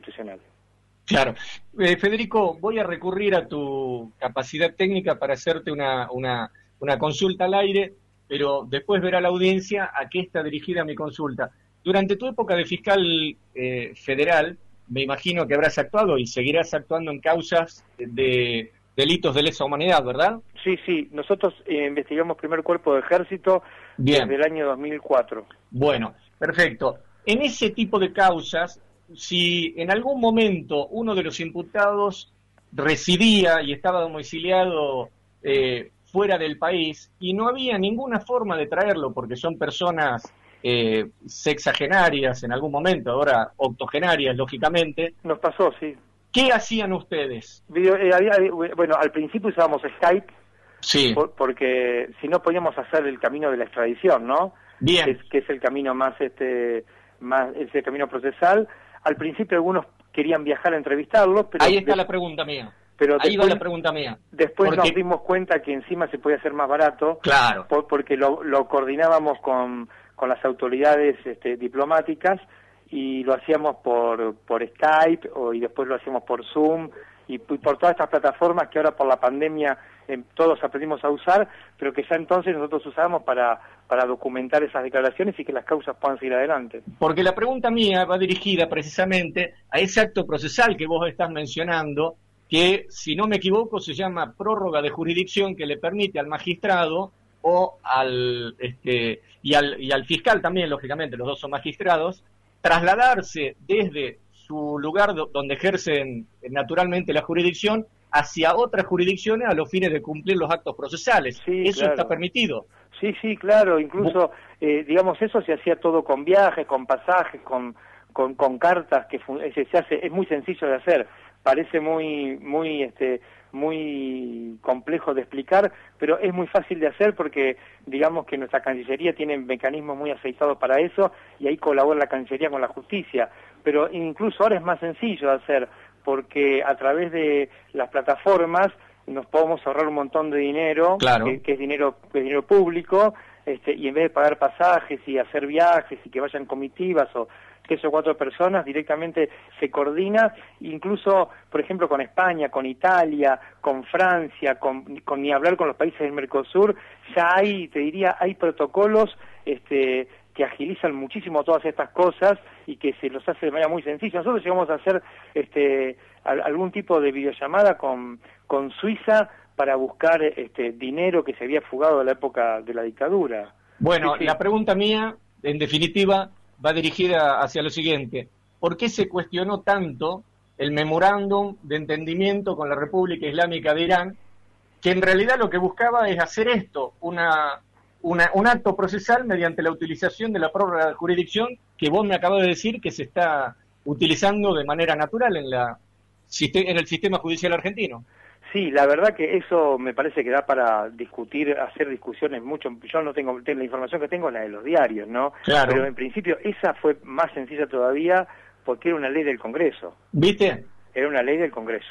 constitucional. Claro. Eh, Federico, voy a recurrir a tu capacidad técnica para hacerte una, una, una consulta al aire, pero después verá la audiencia a qué está dirigida mi consulta. Durante tu época de fiscal eh, federal, me imagino que habrás actuado y seguirás actuando en causas de delitos de lesa humanidad, ¿verdad? Sí, sí. Nosotros eh, investigamos primer cuerpo de ejército desde el año 2004. Bueno, perfecto. En ese tipo de causas, si en algún momento uno de los imputados residía y estaba domiciliado eh, fuera del país y no había ninguna forma de traerlo porque son personas eh, sexagenarias en algún momento, ahora octogenarias, lógicamente. Nos pasó, sí. ¿Qué hacían ustedes? Eh, bueno, al principio usábamos Skype, sí. porque si no podíamos hacer el camino de la extradición, ¿no? Bien. Que es, el camino más, este, más, es el camino procesal. Al principio algunos querían viajar a entrevistarlos, pero... Ahí está la pregunta mía. Pero Ahí va la pregunta mía. Después nos dimos cuenta que encima se podía hacer más barato. Claro. porque lo, lo coordinábamos con, con las autoridades este, diplomáticas y lo hacíamos por, por Skype o, y después lo hacíamos por Zoom y, por todas estas plataformas que ahora por la pandemia eh, todos aprendimos a usar, pero que ya entonces nosotros usábamos para, para documentar esas declaraciones y que las causas puedan seguir adelante. Porque la pregunta mía va dirigida precisamente a ese acto procesal que vos estás mencionando, que si no me equivoco se llama prórroga de jurisdicción que le permite al magistrado o al este y al y al fiscal también lógicamente los dos son magistrados trasladarse desde su lugar donde ejercen naturalmente la jurisdicción hacia otras jurisdicciones a los fines de cumplir los actos procesales. eso está permitido. Sí, sí, claro. Incluso, eh, digamos, eso se hacía todo con viajes, con pasajes, con, con, con cartas, que se hace, es muy sencillo de hacer. Parece muy, muy, este, muy complejo de explicar, pero es muy fácil de hacer porque digamos que nuestra Cancillería tiene mecanismos muy aceitados para eso y ahí colabora la Cancillería con la justicia. Pero incluso ahora es más sencillo de hacer porque a través de las plataformas nos podemos ahorrar un montón de dinero, que, es dinero, que es dinero público, este, y en vez de pagar pasajes y hacer viajes y que vayan comitivas o tres o cuatro personas, directamente se coordina, incluso, por ejemplo, con España, con Italia, con Francia, con, ni hablar con los países del Mercosur, ya hay, te diría, hay protocolos este, que agilizan muchísimo todas estas cosas y que se los hace de manera muy sencilla. Nosotros llegamos a hacer este, algún tipo de videollamada con, con Suiza para buscar este, dinero que se había fugado de la época de la dictadura. Bueno, la pregunta mía, en definitiva, va dirigida hacia lo siguiente. ¿Por qué se cuestionó tanto el memorándum de entendimiento con la República Islámica de Irán, que en realidad lo que buscaba es hacer esto, una, un acto procesal mediante la utilización de la prórroga de jurisdicción que vos me acabas de decir que se está utilizando de manera natural en, la, en el sistema judicial argentino? Sí, la verdad que eso me parece que da para discutir, hacer discusiones mucho. Yo no tengo, la información que tengo es la de los diarios, ¿no? Claro. Pero en principio esa fue más sencilla todavía porque era una ley del Congreso. ¿Viste? Era una ley del Congreso.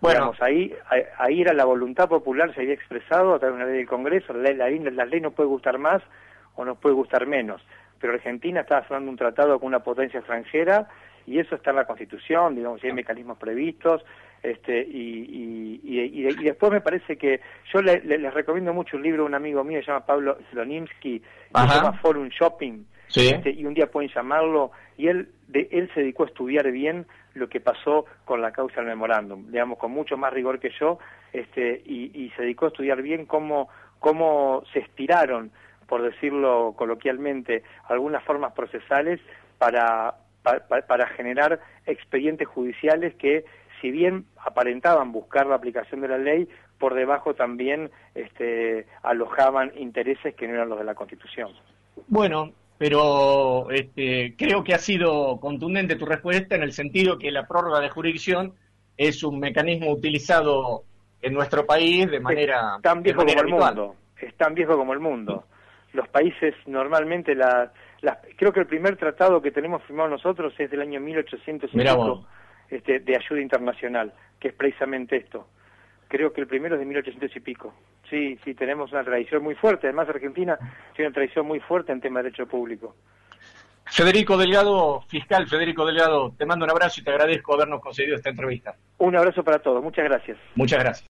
Bueno, ahí, ahí era la voluntad popular, se había expresado a través de una ley del Congreso. La ley, la, ley no puede gustar más o nos puede gustar menos. Pero Argentina estaba firmando un tratado con una potencia extranjera y eso está en la Constitución, digamos, y hay mecanismos previstos, este, y, y, y, después me parece que yo les recomiendo mucho un libro, un amigo mío se llama Pablo Slonimsky, que se llama Forum Shopping, este, y un día pueden llamarlo, y él, de, él se dedicó a estudiar bien lo que pasó con la causa del memorándum, digamos, con mucho más rigor que yo, este, y, y se dedicó a estudiar bien cómo, cómo se estiraron, por decirlo coloquialmente, algunas formas procesales para, para, generar expedientes judiciales que, si bien aparentaban buscar la aplicación de la ley, por debajo también este, alojaban intereses que no eran los de la Constitución. Bueno, pero este, creo que ha sido contundente tu respuesta en el sentido que la prórroga de jurisdicción es un mecanismo utilizado en nuestro país de manera es tan viejo como el mundo es tan viejo como el mundo. Los países normalmente la creo que el primer tratado que tenemos firmado nosotros es del año 1805 este, de ayuda internacional, que es precisamente esto. Creo que el primero es de 1800 y pico. Sí, sí, tenemos una tradición muy fuerte. Además, Argentina tiene una tradición muy fuerte en tema de derecho público. Federico Delgado, fiscal Federico Delgado, te mando un abrazo y te agradezco habernos concedido esta entrevista. Un abrazo para todos, muchas gracias. Muchas gracias.